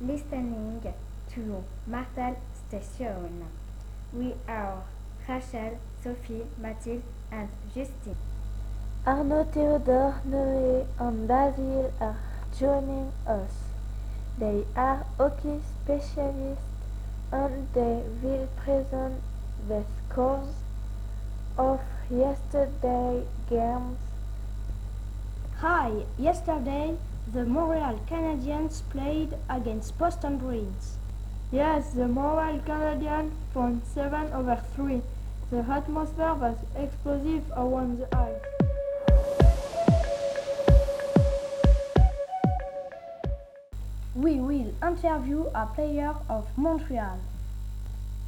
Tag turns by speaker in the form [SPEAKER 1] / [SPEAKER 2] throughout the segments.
[SPEAKER 1] listening to Martelles Station. We are Rachel, Sophie, Mathilde, and Justine.
[SPEAKER 2] Arnaud, Theodore, Noé, and Basil are joining us. They are hockey specialists and they will present the scores of yesterday's games.
[SPEAKER 3] Hi, yesterday the Montreal Canadiens played against Boston Bruins.
[SPEAKER 4] Yes, the Montreal Canadiens won 7 over 3. The atmosphere was explosive around the ice.
[SPEAKER 3] We will interview a player of Montreal.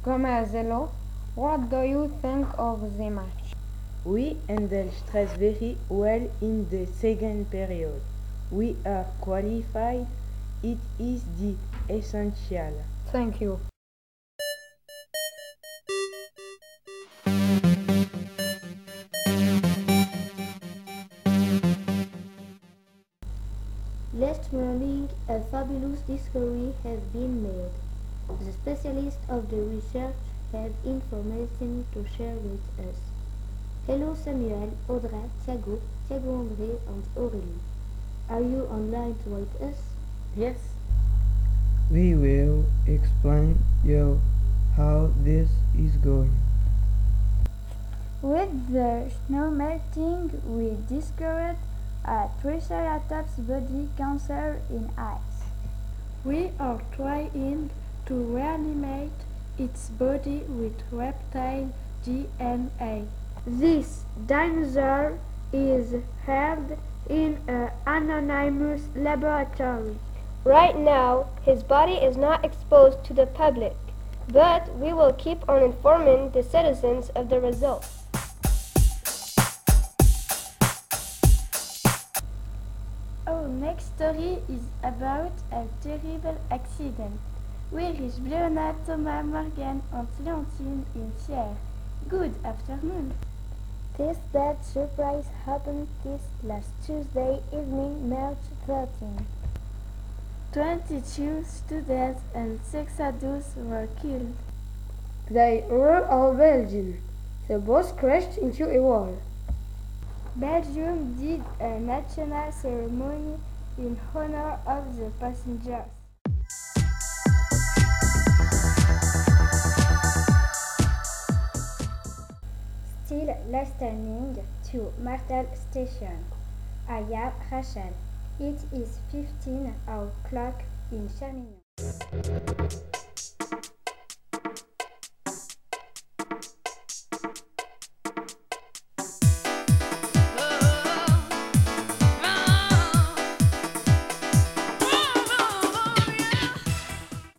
[SPEAKER 5] Comazelo, what do you think of the match?
[SPEAKER 6] We handled stress very well in the second period. We are qualified. It is the essential.
[SPEAKER 5] Thank you.
[SPEAKER 7] Last morning, a fabulous discovery has been made. The specialists of the research have information to share with us. Hello Samuel, Audrey, Thiago, Thiago André and Aurélie. Are you online with us?
[SPEAKER 6] Yes.
[SPEAKER 8] We will explain you how this is going.
[SPEAKER 2] With the snow melting, we discovered a Triceratops body cancer in ice.
[SPEAKER 4] We are trying to reanimate its body with reptile DNA.
[SPEAKER 9] This dinosaur is held in an anonymous laboratory.
[SPEAKER 10] Right now, his body is not exposed to the public, but we will keep on informing the citizens of the results.
[SPEAKER 2] Our next story is about a terrible accident. We reach Leona, Thomas, Morgan, and Leontine in Sierre. Good afternoon.
[SPEAKER 11] This bad surprise happened this last Tuesday evening, March 13.
[SPEAKER 2] 22 students and 6 adults were killed.
[SPEAKER 5] They were all Belgian. The bus crashed into a wall.
[SPEAKER 2] Belgium did a national ceremony in honor of the passengers.
[SPEAKER 1] Still listening to Martelles Station. I am Rachel. It is 15 o'clock in Chermignon.